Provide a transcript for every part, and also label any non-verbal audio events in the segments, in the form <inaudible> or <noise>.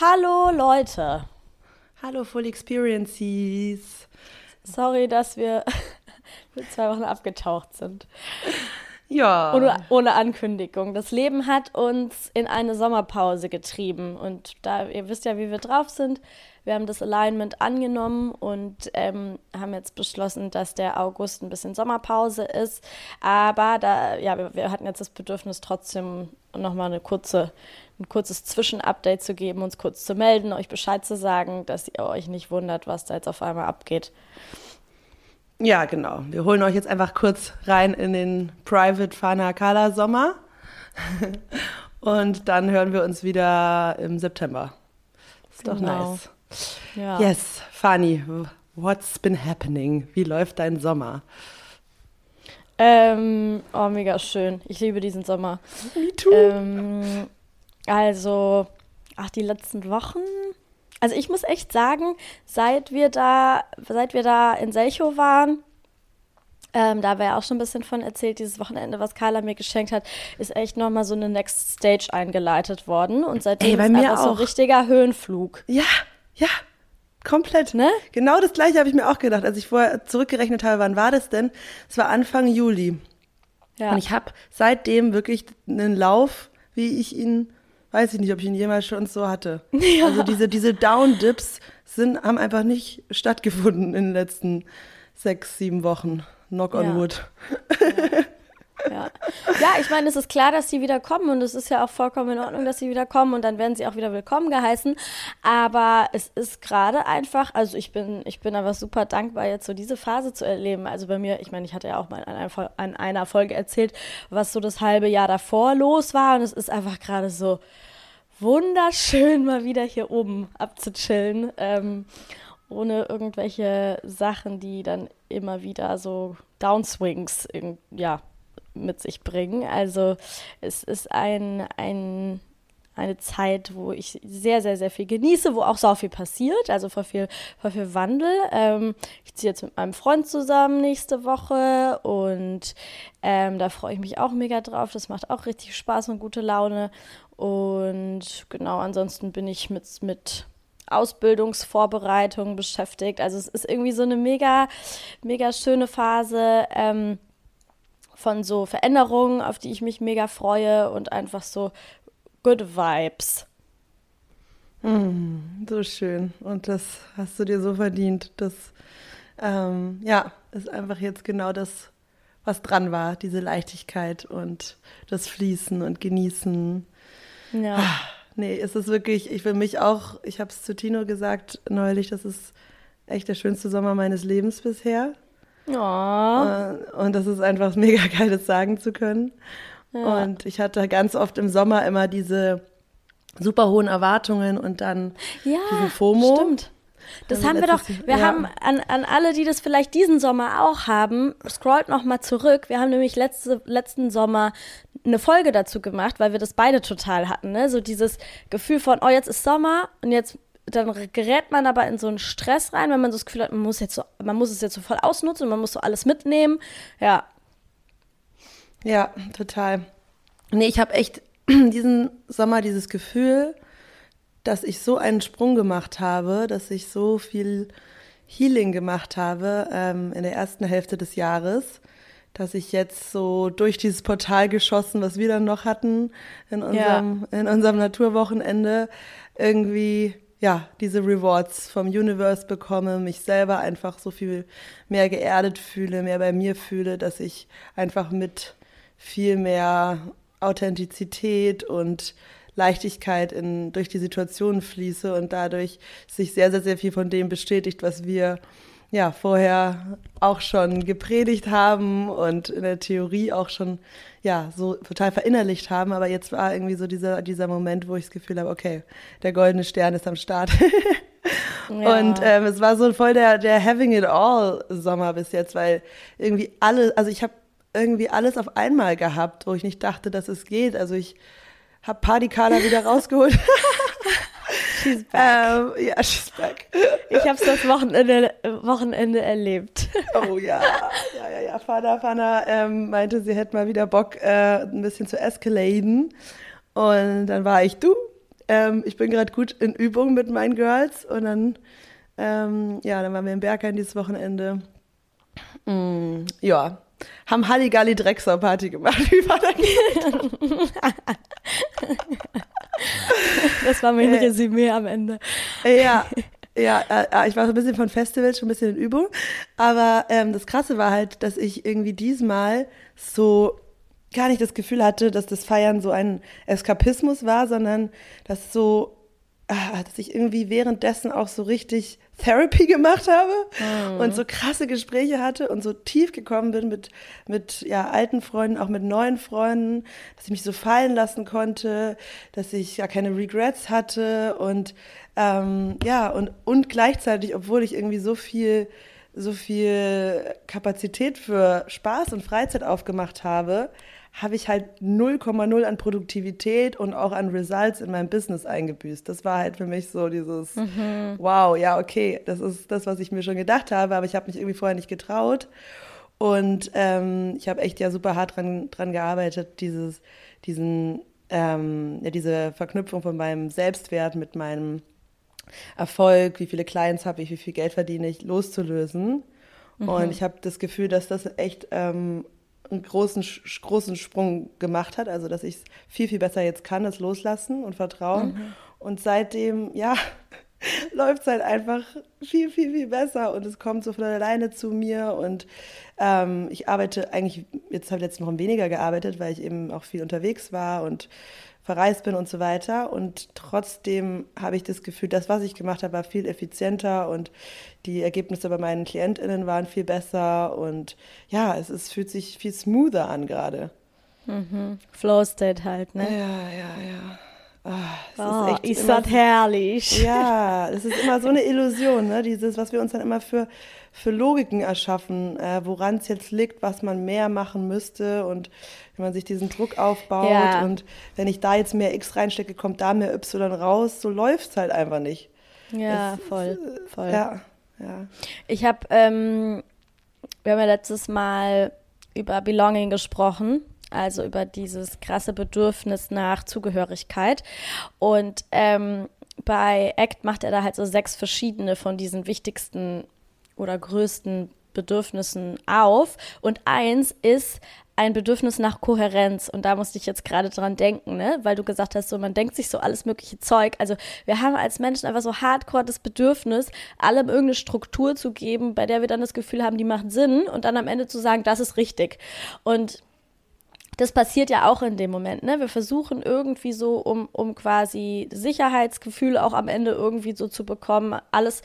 Hallo Leute. Hallo Full Experiences. Sorry, dass wir <laughs> für zwei Wochen abgetaucht sind. Ja. Ohne, ohne Ankündigung. Das Leben hat uns in eine Sommerpause getrieben. Und da, ihr wisst ja, wie wir drauf sind. Wir haben das Alignment angenommen und ähm, haben jetzt beschlossen, dass der August ein bisschen Sommerpause ist. Aber da, ja, wir, wir hatten jetzt das Bedürfnis, trotzdem nochmal eine kurze, ein kurzes Zwischenupdate zu geben, uns kurz zu melden, euch Bescheid zu sagen, dass ihr euch nicht wundert, was da jetzt auf einmal abgeht. Ja, genau. Wir holen euch jetzt einfach kurz rein in den Private Fana Kala Sommer. <laughs> Und dann hören wir uns wieder im September. Ist doch Genau. nice. Ja. Yes, Fanny, what's been happening? Wie läuft dein Sommer? Ähm, oh, mega schön. Ich liebe diesen Sommer. Me too. Ähm, also, ach, die letzten Wochen. Also ich muss echt sagen, seit wir da, seit wir da in Selchow waren, ähm, da wäre auch schon ein bisschen von erzählt, dieses Wochenende, was Carla mir geschenkt hat, ist echt nochmal so eine Next Stage eingeleitet worden. Und seitdem Ey, bei ist mir einfach so ein auch. richtiger Höhenflug. Ja, ja, komplett. Ne? Genau das gleiche habe ich mir auch gedacht, als ich vorher zurückgerechnet habe, wann war das denn? Es war Anfang Juli. Ja. Und ich habe seitdem wirklich einen Lauf, wie ich ihn, weiß ich nicht, ob ich ihn jemals schon so hatte. <laughs> Also diese, diese Down-Dips sind, haben einfach nicht stattgefunden in den letzten sechs, sieben Wochen. Knock on Ja. wood. Ja. <laughs> ja, ich meine, es ist klar, dass sie wieder kommen und es ist ja auch vollkommen in Ordnung, dass sie wieder kommen und dann werden sie auch wieder willkommen geheißen. Aber es ist gerade einfach, also ich bin, ich bin einfach super dankbar, jetzt so diese Phase zu erleben. Also bei mir, ich meine, ich hatte ja auch mal an einer, Folge erzählt, was so das halbe Jahr davor los war und es ist einfach gerade so wunderschön, mal wieder hier oben abzuchillen. Ähm, ohne irgendwelche Sachen, die dann immer wieder so Downswings irg- ja, mit sich bringen. Also es ist ein, ein, eine Zeit, wo ich sehr, sehr, sehr viel genieße, wo auch so viel passiert, also voll viel, voll viel Wandel. Ähm, ich ziehe jetzt mit meinem Freund zusammen nächste Woche und ähm, da freue ich mich auch mega drauf. Das macht auch richtig Spaß und gute Laune. Und genau, ansonsten bin ich mit, mit Ausbildungsvorbereitungen beschäftigt. Also es ist irgendwie so eine mega, mega schöne Phase ähm, von so Veränderungen, auf die ich mich mega freue und einfach so good vibes. So schön. Und das hast du dir so verdient. Das, ähm, ja, ist einfach jetzt genau das, was dran war. Diese Leichtigkeit und das Fließen und Genießen. Ja. Nee, es ist wirklich, ich will mich auch, ich habe es zu Tino gesagt neulich, das ist echt der schönste Sommer meines Lebens bisher. Oh. Und das ist einfach mega geil, das sagen zu können. Ja. Und ich hatte ganz oft im Sommer immer diese super hohen Erwartungen und dann Ja, diesen FOMO. stimmt. Das Also haben wir doch, wir ja. haben an, an alle, die das vielleicht diesen Sommer auch haben, scrollt noch mal zurück. Wir haben nämlich letzte, letzten Sommer eine Folge dazu gemacht, weil wir das beide total hatten. Ne? So dieses Gefühl von, oh, jetzt ist Sommer und jetzt dann gerät man aber in so einen Stress rein, wenn man so das Gefühl hat, man muss jetzt so, man muss es jetzt so voll ausnutzen man muss so alles mitnehmen. Ja, Ja, total. Nee, ich habe echt <clears throat> diesen Sommer dieses Gefühl, dass ich so einen Sprung gemacht habe, dass ich so viel Healing gemacht habe ähm, in der ersten Hälfte des Jahres, dass ich jetzt so durch dieses Portal geschossen, was wir dann noch hatten in unserem, in unserem Naturwochenende, irgendwie ja, diese Rewards vom Universe bekomme, mich selber einfach so viel mehr geerdet fühle, mehr bei mir fühle, dass ich einfach mit viel mehr Authentizität und Leichtigkeit in, durch die Situation fließe und dadurch sich sehr, sehr, sehr viel von dem bestätigt, was wir ja vorher auch schon gepredigt haben und in der Theorie auch schon ja so total verinnerlicht haben. Aber jetzt war irgendwie so dieser, dieser Moment, wo ich das Gefühl habe, okay, der goldene Stern ist am Start. <laughs> Ja. Und ähm, es war so voll der, der Having It All Sommer bis jetzt, weil irgendwie alle, also ich habe irgendwie alles auf einmal gehabt, wo ich nicht dachte, dass es geht. Also ich habe Partykala wieder rausgeholt. <laughs> she's back. ähm, ja, she's back. ich habe es das Wochenende, Wochenende erlebt. Oh ja, ja, ja, ja. Fana, Fana ähm, meinte, sie hätte mal wieder Bock, äh, ein bisschen zu escaladen. Und dann war ich, du, ähm, ich bin gerade gut in Übung mit meinen Girls und dann, ähm, ja, dann waren wir im Berghain dieses Wochenende. Mm, ja, haben Halligalli Drecksau Party gemacht. <laughs> Wie war das? <laughs> das war mein äh, Resümee am Ende. Ja, ja, äh, ich war so ein bisschen von Festivals, schon ein bisschen in Übung. Aber ähm, das Krasse war halt, dass ich irgendwie diesmal so gar nicht das Gefühl hatte, dass das Feiern so ein Eskapismus war, sondern dass so, ah, dass ich irgendwie währenddessen auch so richtig Therapy gemacht habe mhm. und so krasse Gespräche hatte und so tief gekommen bin mit, mit ja, alten Freunden, auch mit neuen Freunden, dass ich mich so fallen lassen konnte, dass ich ja keine Regrets hatte und ähm, ja, und, und gleichzeitig, obwohl ich irgendwie so viel so viel Kapazität für Spaß und Freizeit aufgemacht habe, habe ich halt 0,0 an Produktivität und auch an Results in meinem Business eingebüßt. Das war halt für mich so dieses, mhm. wow, ja, okay, das ist das, was ich mir schon gedacht habe, aber ich habe mich irgendwie vorher nicht getraut. Und ähm, ich habe echt ja super hart dran, dran gearbeitet, dieses, diesen, ähm, ja, diese Verknüpfung von meinem Selbstwert mit meinem Erfolg, wie viele Clients habe ich, wie viel Geld verdiene ich, loszulösen. Mhm. Und ich habe das Gefühl, dass das echt ähm, einen großen, großen Sprung gemacht hat, also dass ich es viel, viel besser jetzt kann, das Loslassen und Vertrauen. Mhm. Und seitdem, ja, <laughs> läuft es halt einfach viel, viel, viel besser und es kommt so von alleine zu mir und ähm, ich arbeite eigentlich, jetzt habe ich letzte Woche weniger gearbeitet, weil ich eben auch viel unterwegs war und verreist bin und so weiter. Und trotzdem habe ich das Gefühl, das, was ich gemacht habe, war viel effizienter und die Ergebnisse bei meinen KlientInnen waren viel besser. Und ja, es ist, fühlt sich viel smoother an gerade. Mhm. Flow State halt, ne? Ja, ja, ja. Oh, oh, ist, ist das herrlich. Ja, es ist immer so eine Illusion, ne? Dieses, was wir uns dann immer für, für Logiken erschaffen, äh, woran es jetzt liegt, was man mehr machen müsste und wenn man sich diesen Druck aufbaut ja. und wenn ich da jetzt mehr X reinstecke, kommt da mehr Y raus, so läuft es halt einfach nicht. Ja, es, voll, voll. Ja, ja. Ich habe, ähm, wir haben ja letztes Mal über Belonging gesprochen also über dieses krasse Bedürfnis nach Zugehörigkeit. Und ähm, bei ACT macht er da halt so sechs verschiedene von diesen wichtigsten oder größten Bedürfnissen auf. Und eins ist ein Bedürfnis nach Kohärenz. Und da musste ich jetzt gerade dran denken, ne? weil du gesagt hast, so man denkt sich so alles mögliche Zeug. Also wir haben als Menschen einfach so hardcore das Bedürfnis, allem irgendeine Struktur zu geben, bei der wir dann das Gefühl haben, die macht Sinn und dann am Ende zu sagen, das ist richtig. Und das passiert ja auch in dem Moment. Ne? Wir versuchen irgendwie so, um, um quasi Sicherheitsgefühl auch am Ende irgendwie so zu bekommen, alles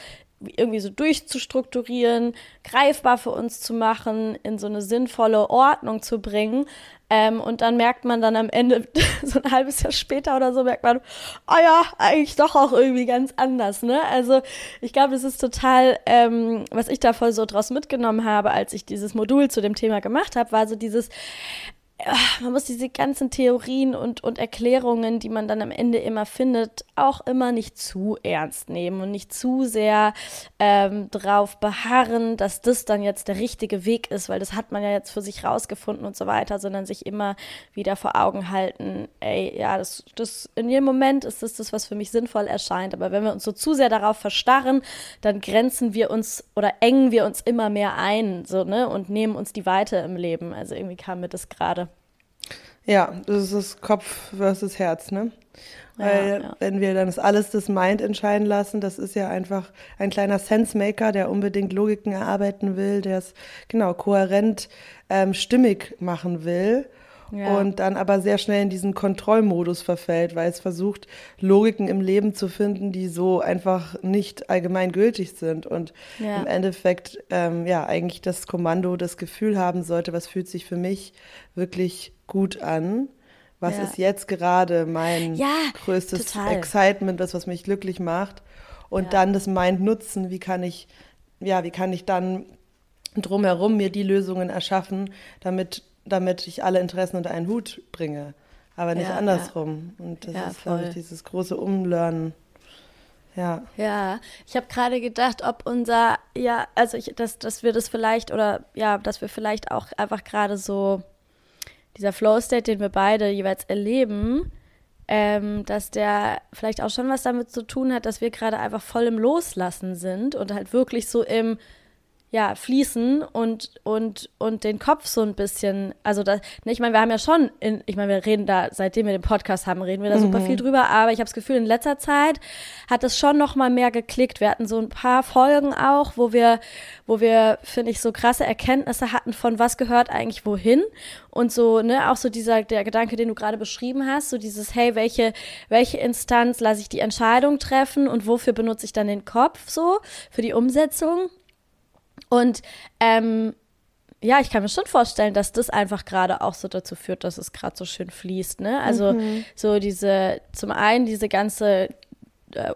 irgendwie so durchzustrukturieren, greifbar für uns zu machen, in so eine sinnvolle Ordnung zu bringen. Ähm, und dann merkt man dann am Ende, <laughs> so ein halbes Jahr später oder so, merkt man, oh ja, eigentlich doch auch irgendwie ganz anders. Ne? Also ich glaube, das ist total, ähm, was ich da voll so draus mitgenommen habe, als ich dieses Modul zu dem Thema gemacht habe, war so dieses, man muss diese ganzen Theorien und, und Erklärungen, die man dann am Ende immer findet, auch immer nicht zu ernst nehmen und nicht zu sehr ähm, drauf beharren, dass das dann jetzt der richtige Weg ist, weil das hat man ja jetzt für sich rausgefunden und so weiter, sondern sich immer wieder vor Augen halten, ey, ja, das, das in jedem Moment ist das das, was für mich sinnvoll erscheint. Aber wenn wir uns so zu sehr darauf verstarren, dann grenzen wir uns oder engen wir uns immer mehr ein, so, ne, und nehmen uns die Weite im Leben. Also irgendwie kam mir das gerade. Ja, das ist das Kopf versus Herz, ne? Weil ja, ja. wenn wir dann das alles das Mind entscheiden lassen, das ist ja einfach ein kleiner Sensemaker, der unbedingt Logiken erarbeiten will, der es genau kohärent ähm, stimmig machen will ja. und dann aber sehr schnell in diesen Kontrollmodus verfällt, weil es versucht, Logiken im Leben zu finden, die so einfach nicht allgemein gültig sind und im Endeffekt ähm, ja eigentlich das Kommando, das Gefühl haben sollte, was fühlt sich für mich wirklich gut an. Was ja. ist jetzt gerade mein ja, größtes total. Excitement, das, was mich glücklich macht? Und ja. dann das Mind nutzen, wie kann ich, ja, wie kann ich dann drumherum mir die Lösungen erschaffen, damit, damit ich alle Interessen unter einen Hut bringe. Aber nicht andersrum. Und das ist, glaube ich, dieses große Umlernen. Ja. Ja, ich habe gerade gedacht, ob unser, ja, also ich, dass, dass wir das vielleicht oder ja, dass wir vielleicht auch einfach gerade so dieser Flow-State, den wir beide jeweils erleben, ähm, dass der vielleicht auch schon was damit zu tun hat, dass wir gerade einfach voll im Loslassen sind und halt wirklich so im ja, fließen und, und, und den Kopf so ein bisschen, also da, ne, ich meine, wir haben ja schon, in, ich meine, wir reden da, seitdem wir den Podcast haben, reden wir da mhm. super viel drüber, aber ich habe das Gefühl, in letzter Zeit hat es schon noch mal mehr geklickt. Wir hatten so ein paar Folgen auch, wo wir, wo wir, finde ich, so krasse Erkenntnisse hatten von was gehört eigentlich wohin und so, ne, auch so dieser, der Gedanke, den du gerade beschrieben hast, so dieses, hey, welche, welche Instanz lasse ich die Entscheidung treffen und wofür benutze ich dann den Kopf so für die Umsetzung? Und ähm, ja, ich kann mir schon vorstellen, dass das einfach gerade auch so dazu führt, dass es gerade so schön fließt. Ne? Also mhm. so diese, zum einen diese ganze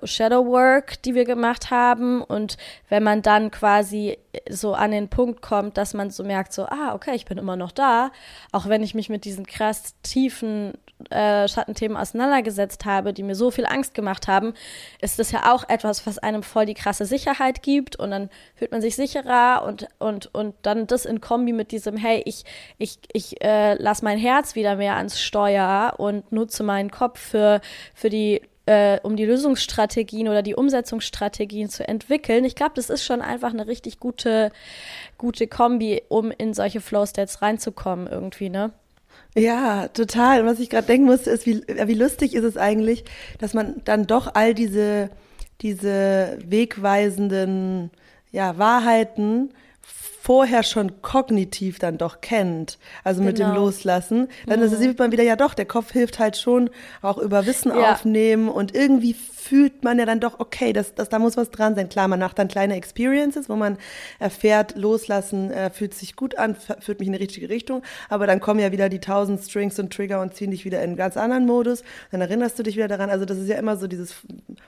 Shadow Work, die wir gemacht haben. Und wenn man dann quasi so an den Punkt kommt, dass man so merkt, so, ah, okay, ich bin immer noch da, auch wenn ich mich mit diesen krass tiefen äh, Schattenthemen auseinandergesetzt habe, die mir so viel Angst gemacht haben, ist das ja auch etwas, was einem voll die krasse Sicherheit gibt und dann fühlt man sich sicherer und, und, und dann das in Kombi mit diesem, hey, ich, ich, ich äh, lasse mein Herz wieder mehr ans Steuer und nutze meinen Kopf für, für die äh, um die Lösungsstrategien oder die Umsetzungsstrategien zu entwickeln. Ich glaube, das ist schon einfach eine richtig gute, gute Kombi, um in solche Flow-States reinzukommen irgendwie, ne? Ja, total. Und was ich gerade denken musste, ist, wie, wie lustig ist es eigentlich, dass man dann doch all diese, diese wegweisenden ja, Wahrheiten vorher schon kognitiv dann doch kennt, also mit dem genau. Loslassen, dann mhm. sieht man wieder, ja doch, der Kopf hilft halt schon auch über Wissen ja. aufnehmen und irgendwie fühlt man ja dann doch, okay, das, das, da muss was dran sein. Klar, man macht dann kleine Experiences, wo man erfährt, loslassen äh, fühlt sich gut an, führt mich in die richtige Richtung, aber dann kommen ja wieder die tausend Strings und Trigger und ziehen dich wieder in einen ganz anderen Modus, dann erinnerst du dich wieder daran, also das ist ja immer so dieses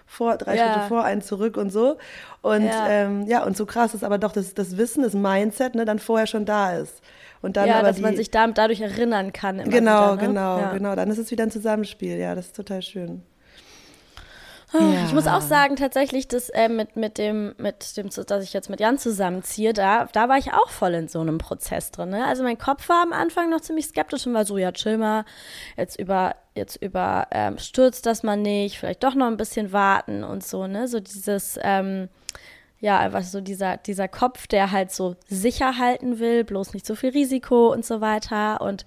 vor, drei ja. Schritte vor, einen zurück und so und ja, ähm, ja und so krass ist aber doch das, das Wissen, das Mindset, ne, dann vorher schon da ist. Und dann ja, aber dass die, man sich da, dadurch erinnern kann. genau, wieder, ne? genau, ja. genau. Dann ist es wieder ein Zusammenspiel. Ja, das ist total schön. Ja. Ich muss auch sagen, tatsächlich, dass äh, mit, mit dem, mit dem, dass ich jetzt mit Jan zusammenziehe, da, da war ich auch voll in so einem Prozess drin. Ne? Also mein Kopf war am Anfang noch ziemlich skeptisch und war so, ja, chill mal, jetzt über, jetzt über ähm, stürzt das mal nicht, vielleicht doch noch ein bisschen warten und so, ne? So dieses, ähm, ja, einfach so dieser, dieser Kopf, der halt so sicher halten will, bloß nicht so viel Risiko und so weiter. Und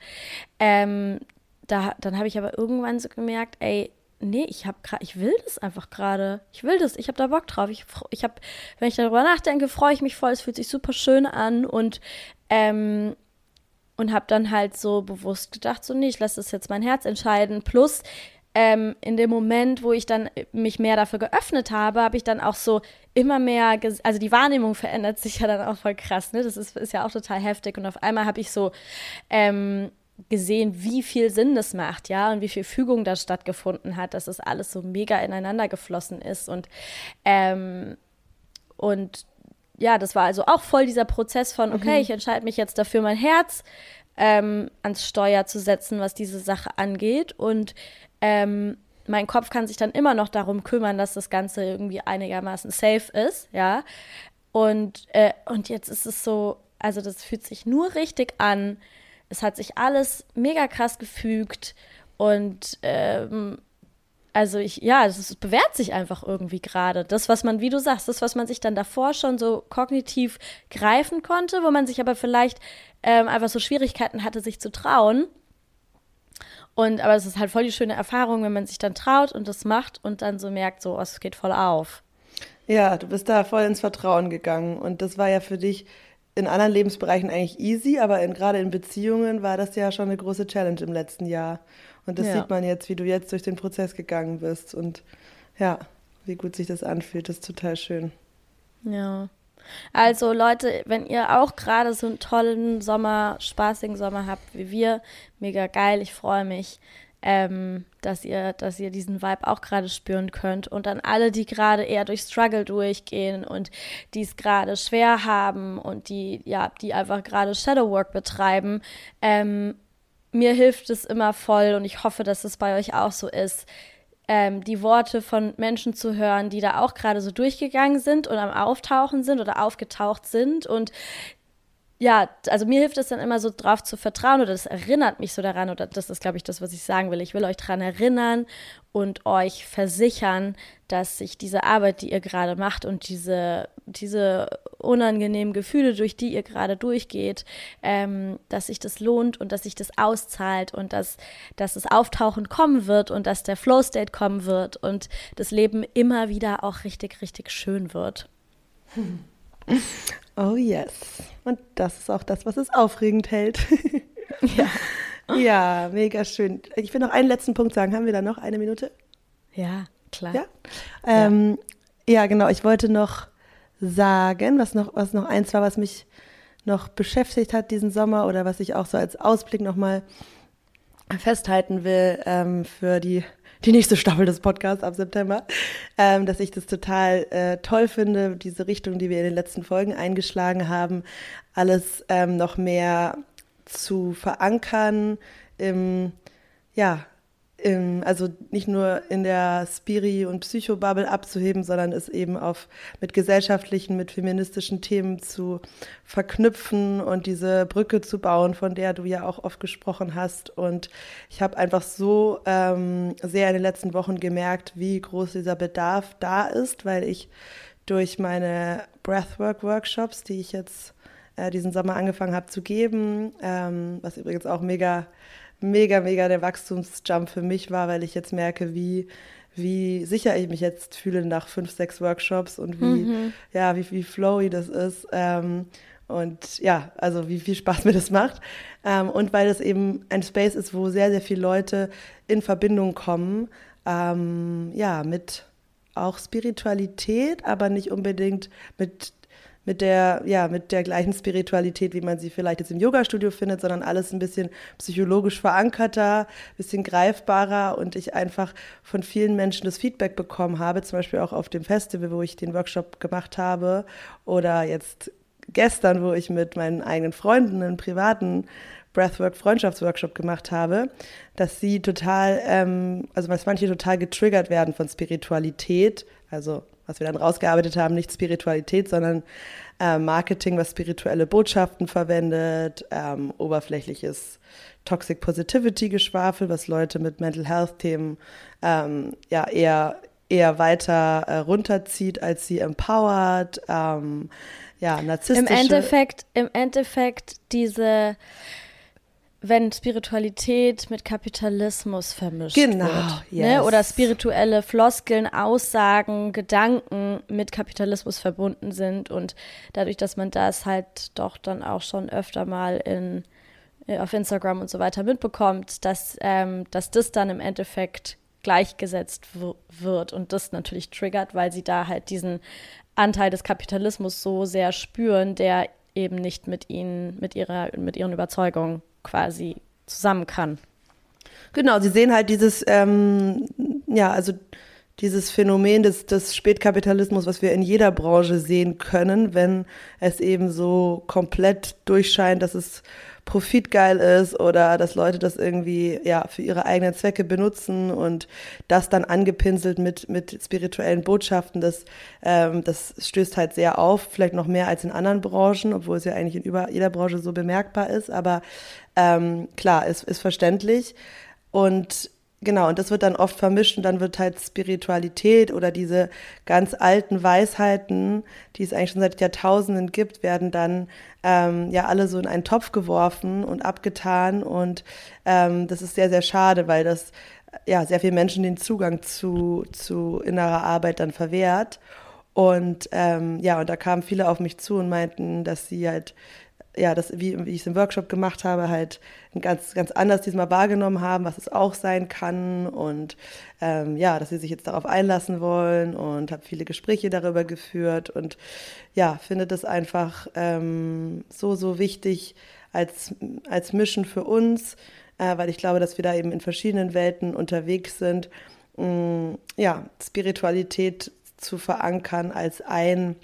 ähm, da, dann habe ich aber irgendwann so gemerkt, ey, nee, ich habe ich will das einfach gerade. Ich will das, ich habe da Bock drauf. Ich, ich habe, wenn ich darüber nachdenke, freue ich mich voll. Es fühlt sich super schön an und ähm, und habe dann halt so bewusst gedacht, so nee, ich lasse das jetzt mein Herz entscheiden. Plus ähm, in dem Moment, wo ich dann mich mehr dafür geöffnet habe, habe ich dann auch so immer mehr, also die Wahrnehmung verändert sich ja dann auch voll krass, ne? Das ist, ist ja auch total heftig und auf einmal habe ich so ähm, gesehen, wie viel Sinn das macht, ja, und wie viel Fügung da stattgefunden hat, dass das alles so mega ineinander geflossen ist und ähm, und ja, das war also auch voll dieser Prozess von, okay, mhm. ich entscheide mich jetzt dafür, mein Herz ähm, ans Steuer zu setzen, was diese Sache angeht und ähm, mein Kopf kann sich dann immer noch darum kümmern, dass das Ganze irgendwie einigermaßen safe ist, ja. Und, äh, und jetzt ist es so, also das fühlt sich nur richtig an, es hat sich alles mega krass gefügt und ähm, also ich, ja, es bewährt sich einfach irgendwie gerade. Das, was man, wie du sagst, das, was man sich dann davor schon so kognitiv greifen konnte, wo man sich aber vielleicht ähm, einfach so Schwierigkeiten hatte, sich zu trauen. Und aber es ist halt voll die schöne Erfahrung, wenn man sich dann traut und das macht und dann so merkt, so, oh, es geht voll auf. Ja, du bist da voll ins Vertrauen gegangen und das war ja für dich in anderen Lebensbereichen eigentlich easy, aber in, gerade in Beziehungen war das ja schon eine große Challenge im letzten Jahr. Und das ja. sieht man jetzt, wie du jetzt durch den Prozess gegangen bist und ja, wie gut sich das anfühlt. Das ist total schön. Ja. Also Leute, wenn ihr auch gerade so einen tollen Sommer, spaßigen Sommer habt wie wir, mega geil, ich freue mich ähm, dass ihr, dass ihr diesen Vibe auch gerade spüren könnt. Und an alle, die gerade eher durch Struggle durchgehen und die es gerade schwer haben und die, ja, die einfach gerade Shadowwork betreiben, ähm, mir hilft es immer voll und ich hoffe, dass es bei euch auch so ist, ähm, die Worte von Menschen zu hören, die da auch gerade so durchgegangen sind und am Auftauchen sind oder aufgetaucht sind und ja, also mir hilft es dann immer so drauf zu vertrauen oder das erinnert mich so daran oder das ist, glaube ich, das, was ich sagen will. Ich will euch daran erinnern und euch versichern, dass sich diese Arbeit, die ihr gerade macht und diese, diese unangenehmen Gefühle, durch die ihr gerade durchgeht, ähm, dass sich das lohnt und dass sich das auszahlt und dass, dass das Auftauchen kommen wird und dass der Flow-State kommen wird und das Leben immer wieder auch richtig, richtig schön wird. <laughs> Oh yes. Und das ist auch das, was es aufregend hält. <laughs> ja. <laughs> Ja, mega schön. Ich will noch einen letzten Punkt sagen. Haben wir da noch eine Minute? Ja, klar. Ja, ähm, ja. ja genau. Ich wollte noch sagen, was noch, was noch eins war, was mich noch beschäftigt hat diesen Sommer oder was ich auch so als Ausblick nochmal festhalten will ähm, für die die nächste Staffel des Podcasts ab September, ähm, dass ich das total äh, toll finde, diese Richtung, die wir in den letzten Folgen eingeschlagen haben, alles ähm, noch mehr zu verankern im, ja, also nicht nur in der Spiri- und Psychobubble abzuheben, sondern es eben auf mit gesellschaftlichen, mit feministischen Themen zu verknüpfen und diese Brücke zu bauen, von der du ja auch oft gesprochen hast. Und ich habe einfach so ähm, sehr in den letzten Wochen gemerkt, wie groß dieser Bedarf da ist, weil ich durch meine Breathwork-Workshops, die ich jetzt äh, diesen Sommer angefangen habe zu geben, ähm, was übrigens auch mega mega, mega der Wachstumsjump für mich war, weil ich jetzt merke, wie, wie sicher ich mich jetzt fühle nach fünf, sechs Workshops und wie, mhm. ja, wie, wie flowy das ist. Ähm, und ja, also wie viel Spaß mir das macht. Ähm, und weil es eben ein Space ist, wo sehr, sehr viele Leute in Verbindung kommen, ähm, ja, mit auch Spiritualität, aber nicht unbedingt mit mit der, ja, mit der gleichen Spiritualität, wie man sie vielleicht jetzt im Yoga-Studio findet, sondern alles ein bisschen psychologisch verankerter, bisschen greifbarer und ich einfach von vielen Menschen das Feedback bekommen habe, zum Beispiel auch auf dem Festival, wo ich den Workshop gemacht habe oder jetzt gestern, wo ich mit meinen eigenen Freunden einen privaten Breathwork Freundschaftsworkshop gemacht habe, dass sie total, ähm, also dass manche total getriggert werden von Spiritualität, also was wir dann rausgearbeitet haben, nicht Spiritualität, sondern äh, Marketing, was spirituelle Botschaften verwendet, ähm, oberflächliches Toxic Positivity Geschwafel, was Leute mit Mental Health Themen ähm, ja eher eher weiter äh, runterzieht, als sie empowert. Ähm, ja, narzisstische. Im Endeffekt, im Endeffekt diese wenn Spiritualität mit Kapitalismus vermischt genau, wird. Ne? Yes. Ne? Oder spirituelle Floskeln, Aussagen, Gedanken mit Kapitalismus verbunden sind. Und dadurch, dass man das halt doch dann auch schon öfter mal in, äh, auf Instagram und so weiter mitbekommt, dass, ähm, dass das dann im Endeffekt gleichgesetzt wird und das natürlich triggert, weil sie da halt diesen Anteil des Kapitalismus so sehr spüren, der eben nicht mit ihnen, mit ihrer, mit ihren Überzeugungen quasi zusammen kann. Genau, sie sehen halt dieses, ähm, ja, also dieses Phänomen des, des Spätkapitalismus, was wir in jeder Branche sehen können, wenn es eben so komplett durchscheint, dass es profitgeil ist oder dass Leute das irgendwie ja für ihre eigenen Zwecke benutzen und das dann angepinselt mit mit spirituellen Botschaften, das ähm, das stößt halt sehr auf, vielleicht noch mehr als in anderen Branchen, obwohl es ja eigentlich in über jeder Branche so bemerkbar ist, aber ähm, klar, ist, ist verständlich. Und Genau, und das wird dann oft vermischt und dann wird halt Spiritualität oder diese ganz alten Weisheiten, die es eigentlich schon seit Jahrtausenden gibt, werden dann ähm, ja alle so in einen Topf geworfen und abgetan. Und ähm, das ist sehr, sehr schade, weil das ja sehr vielen Menschen den Zugang zu, zu innerer Arbeit dann verwehrt. Und ähm, ja, und da kamen viele auf mich zu und meinten, dass sie halt ja, das, wie, wie ich es im Workshop gemacht habe, halt ganz, ganz anders diesmal wahrgenommen haben, was es auch sein kann. Und ähm, ja, dass sie sich jetzt darauf einlassen wollen und habe viele Gespräche darüber geführt. Und ja, finde das einfach ähm, so, so wichtig als, als Mission für uns, äh, weil ich glaube, dass wir da eben in verschiedenen Welten unterwegs sind, mh, mm, ja, Spiritualität zu verankern als ein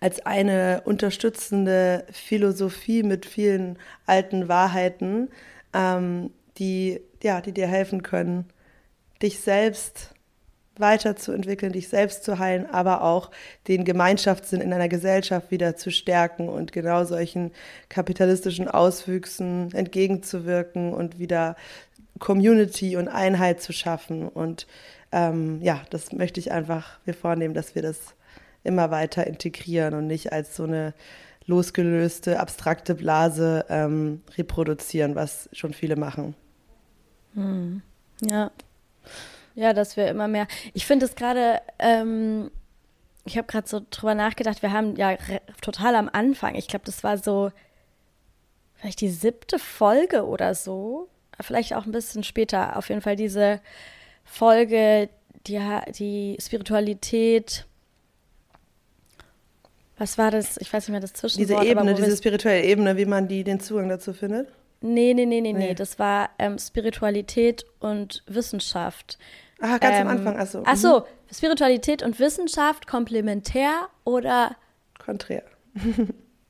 als eine unterstützende Philosophie mit vielen alten Wahrheiten, ähm, die, ja, die dir helfen können, dich selbst weiterzuentwickeln, dich selbst zu heilen, aber auch den Gemeinschaftssinn in einer Gesellschaft wieder zu stärken und genau solchen kapitalistischen Auswüchsen entgegenzuwirken und wieder Community und Einheit zu schaffen. Und ähm, ja, das möchte ich einfach mir vornehmen, dass wir das immer weiter integrieren und nicht als so eine losgelöste, abstrakte Blase ähm, reproduzieren, was schon viele machen. Hm. Ja. Ja, dass wir immer mehr. Ich finde es gerade, ähm, ich habe gerade so drüber nachgedacht, wir haben ja total am Anfang, ich glaube, das war so vielleicht die siebte Folge oder so, vielleicht auch ein bisschen später, auf jeden Fall diese Folge, die, die Spiritualität. Was war das? Ich weiß nicht mehr das Zwischenwort. Diese Ebene, diese spirituelle Ebene, wie man die den Zugang dazu findet? Nee, nee, nee, nee, nee. Das war ähm, Spiritualität und Wissenschaft. Ah, ganz ähm, am Anfang, achso. Mhm. Achso, Spiritualität und Wissenschaft komplementär oder konträr. <laughs>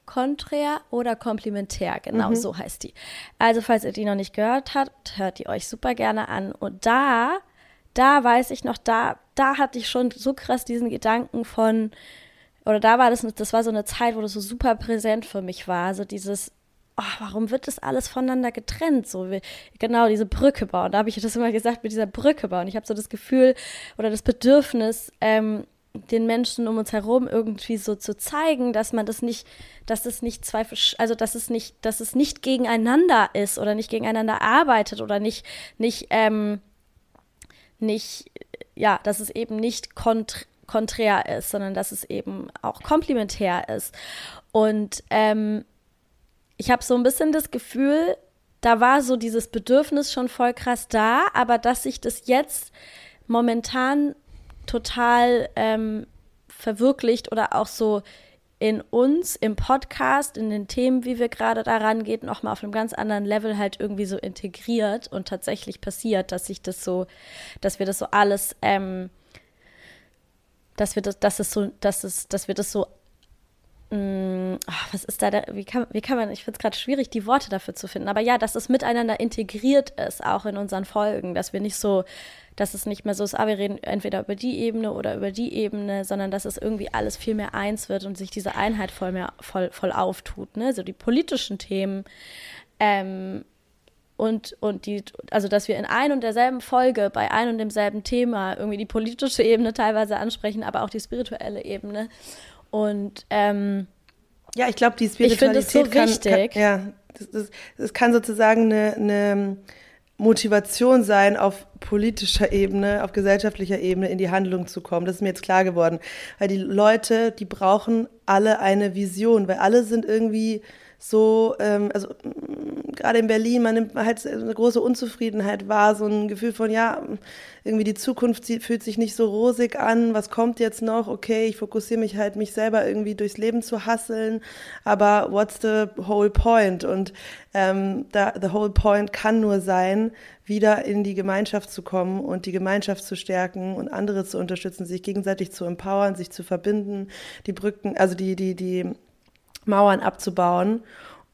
konträr oder komplementär, genau mhm. so heißt die. Also, falls ihr die noch nicht gehört habt, hört die euch super gerne an. Und da, da weiß ich noch, da, da hatte ich schon so krass diesen Gedanken von, oder da war das, das war so eine Zeit, wo das so super präsent für mich war. So dieses, oh, warum wird das alles voneinander getrennt? So wie, genau diese Brücke bauen. Da habe ich das immer gesagt mit dieser Brücke bauen. Ich habe so das Gefühl oder das Bedürfnis, ähm, den Menschen um uns herum irgendwie so zu zeigen, dass man das nicht, dass es nicht zwei, also dass es nicht, dass es nicht gegeneinander ist oder nicht gegeneinander arbeitet oder nicht, nicht, ähm, nicht, ja, dass es eben nicht kontr konträr ist, sondern dass es eben auch komplementär ist. Und ähm, ich habe so ein bisschen das Gefühl, da war so dieses Bedürfnis schon voll krass da, aber dass sich das jetzt momentan total ähm, verwirklicht oder auch so in uns, im Podcast, in den Themen, wie wir gerade daran gehen, nochmal auf einem ganz anderen Level halt irgendwie so integriert und tatsächlich passiert, dass sich das so, dass wir das so alles, ähm, dass wir das, dass es so, dass es, dass wir das so Mm, was ist da, der, wie, kann, wie kann man, ich finde es gerade schwierig, die Worte dafür zu finden, aber ja, dass es miteinander integriert ist, auch in unseren Folgen, dass wir nicht so, dass es nicht mehr so ist, ah, wir reden entweder über die Ebene oder über die Ebene, sondern dass es irgendwie alles viel mehr eins wird und sich diese Einheit voll mehr, voll, voll auftut, ne, so die politischen Themen, ähm, und, und die, also dass wir in ein und derselben Folge bei ein und demselben Thema irgendwie die politische Ebene teilweise ansprechen, aber auch die spirituelle Ebene. Und ähm, ja, ich glaube, die Spiritualität ich so kann, wichtig. Kann, ja, das, das, das, kann sozusagen eine, eine Motivation sein, auf politischer Ebene, auf gesellschaftlicher Ebene in die Handlung zu kommen. Das ist mir jetzt klar geworden. Weil die Leute, die brauchen alle eine Vision, weil alle sind irgendwie so, ähm, also gerade in Berlin, man nimmt halt eine große Unzufriedenheit wahr, so ein Gefühl von, ja, irgendwie die Zukunft fühlt sich nicht so rosig an, was kommt jetzt noch? Okay, ich fokussiere mich halt, mich selber irgendwie durchs Leben zu hasseln, aber what's the whole point? Und ähm, da, the whole point kann nur sein, wieder in die Gemeinschaft zu kommen und die Gemeinschaft zu stärken und andere zu unterstützen, sich gegenseitig zu empowern, sich zu verbinden, die Brücken, also die, die, die Mauern abzubauen.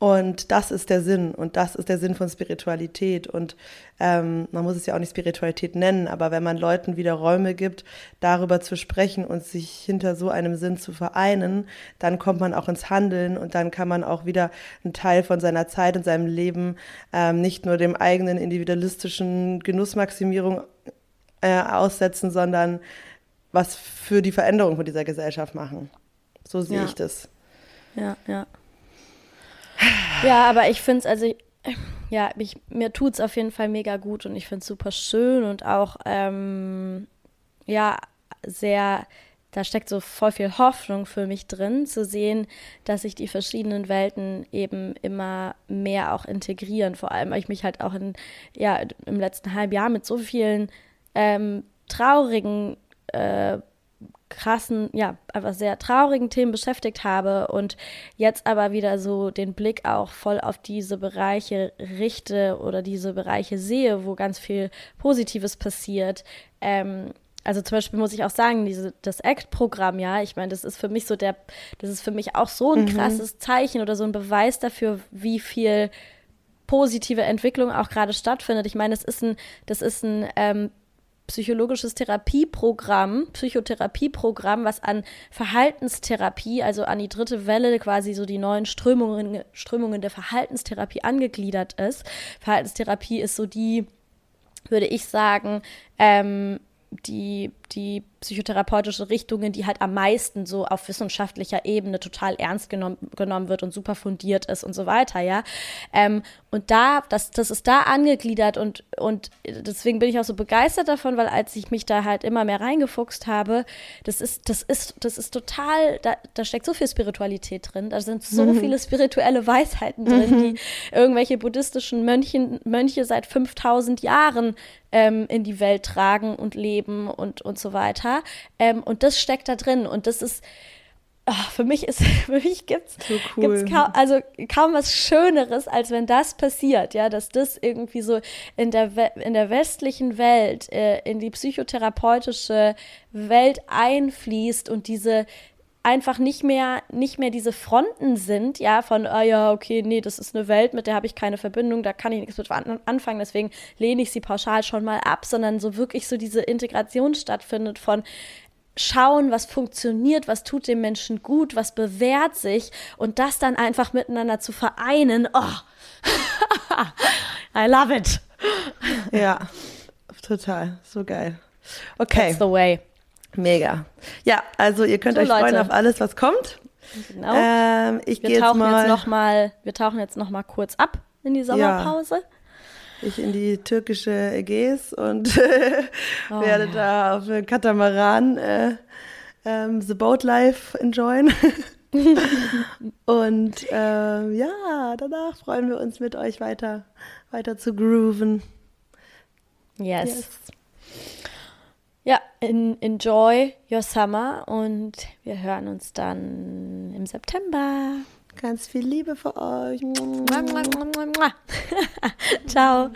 Und das ist der Sinn und das ist der Sinn von Spiritualität. Und ähm, man muss es ja auch nicht Spiritualität nennen, aber wenn man Leuten wieder Räume gibt, darüber zu sprechen und sich hinter so einem Sinn zu vereinen, dann kommt man auch ins Handeln und dann kann man auch wieder einen Teil von seiner Zeit und seinem Leben ähm, nicht nur dem eigenen individualistischen Genussmaximierung äh, aussetzen, sondern was für die Veränderung von dieser Gesellschaft machen. So sehe ja. ich das ja, ja. Ja, aber ich finde es, also, ja, ich, mir tut es auf jeden Fall mega gut und ich finde es super schön und auch, ähm, ja, sehr, da steckt so voll viel Hoffnung für mich drin, zu sehen, dass sich die verschiedenen Welten eben immer mehr auch integrieren. Vor allem, weil ich mich halt auch in, ja, im letzten halben Jahr mit so vielen ähm, traurigen äh, krassen, ja, einfach sehr traurigen Themen beschäftigt habe und jetzt aber wieder so den Blick auch voll auf diese Bereiche richte oder diese Bereiche sehe, wo ganz viel Positives passiert. Ähm, also zum Beispiel muss ich auch sagen, diese, das ACT-Programm, ja, ich meine, das ist für mich so der, das ist für mich auch so ein mhm. krasses Zeichen oder so ein Beweis dafür, wie viel positive Entwicklung auch gerade stattfindet. Ich meine, das ist ein, das ist ein ähm, psychologisches Therapieprogramm, Psychotherapieprogramm, was an Verhaltenstherapie, also an die dritte Welle quasi so die neuen Strömungen, Strömungen der Verhaltenstherapie angegliedert ist. Verhaltenstherapie ist so die, würde ich sagen, ähm, die, die psychotherapeutische Richtungen, die halt am meisten so auf wissenschaftlicher Ebene total ernst genommen, genommen wird und super fundiert ist und so weiter, ja. Ähm, und da, das, das ist da angegliedert und, und deswegen bin ich auch so begeistert davon, weil als ich mich da halt immer mehr reingefuchst habe, das ist, das ist, das ist total, da, da steckt so viel Spiritualität drin, da sind so mhm. viele spirituelle Weisheiten drin, mhm. die irgendwelche buddhistischen Mönchen, Mönche seit 5000 Jahren ähm, in die Welt tragen und leben und, und so weiter. Charakter. Ähm, und das steckt da drin. Und das ist, oh, für mich ist, <laughs> für mich gibt's, so cool. gibt's kaum, also kaum was Schöneres, als wenn das passiert, ja, dass das irgendwie so in der, in der westlichen Welt, äh, in die psychotherapeutische Welt einfließt und diese, einfach nicht mehr, nicht mehr diese Fronten sind, ja, von, ah ja, okay, nee, das ist eine Welt, mit der habe ich keine Verbindung, da kann ich nichts mit anfangen, deswegen lehne ich sie pauschal schon mal ab, sondern so wirklich so diese Integration stattfindet von, schauen, was funktioniert, was tut dem Menschen gut, was bewährt sich und das dann einfach miteinander zu vereinen. Oh, <laughs> I love it. Ja, total, so geil. Okay. That's the way. Mega. Ja, also ihr könnt so, euch Leute. freuen auf alles, was kommt. Genau. Ähm, ich wir, tauchen jetzt, jetzt noch mal, wir tauchen jetzt noch mal kurz ab in die Sommerpause. Ja. Ich in die türkische Ägäis und <laughs> oh, werde ja. da auf dem Katamaran äh, ähm, The Boat Life enjoyen. <laughs> und ähm, ja, danach freuen wir uns mit euch weiter, weiter zu grooven. Yes. yes. Ja, enjoy your summer und wir hören uns dann im September. Ganz viel Liebe für euch. <laughs> Ciao.